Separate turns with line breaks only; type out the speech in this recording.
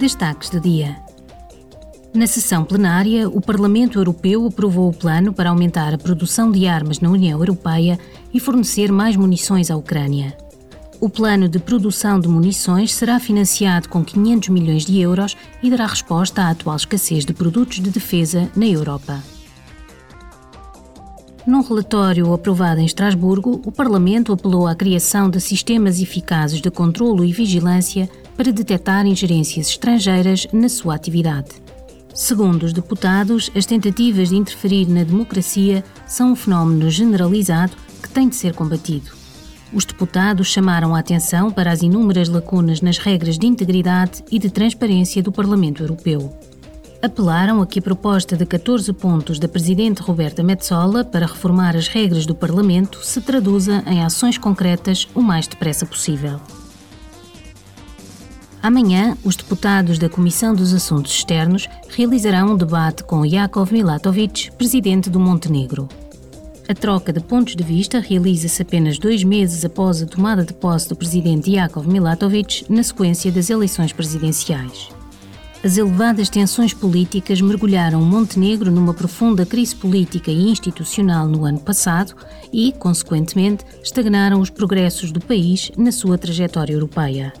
Destaques do dia. Na sessão plenária, o Parlamento Europeu aprovou o plano para aumentar a produção de armas na União Europeia e fornecer mais munições à Ucrânia. O plano de produção de munições será financiado com 500 milhões de euros e dará resposta à atual escassez de produtos de defesa na Europa. Num relatório aprovado em Estrasburgo, o Parlamento apelou à criação de sistemas eficazes de controlo e vigilância para detectar ingerências estrangeiras na sua atividade. Segundo os deputados, as tentativas de interferir na democracia são um fenómeno generalizado que tem de ser combatido. Os deputados chamaram a atenção para as inúmeras lacunas nas regras de integridade e de transparência do Parlamento Europeu. Apelaram a que a proposta de 14 pontos da Presidente Roberta Metsola para reformar as regras do Parlamento se traduza em ações concretas o mais depressa possível. Amanhã, os deputados da Comissão dos Assuntos Externos realizarão um debate com Jakov Milatovic, presidente do Montenegro. A troca de pontos de vista realiza-se apenas dois meses após a tomada de posse do presidente Jakov Milatovic na sequência das eleições presidenciais. As elevadas tensões políticas mergulharam Montenegro numa profunda crise política e institucional no ano passado e, consequentemente, estagnaram os progressos do país na sua trajetória europeia.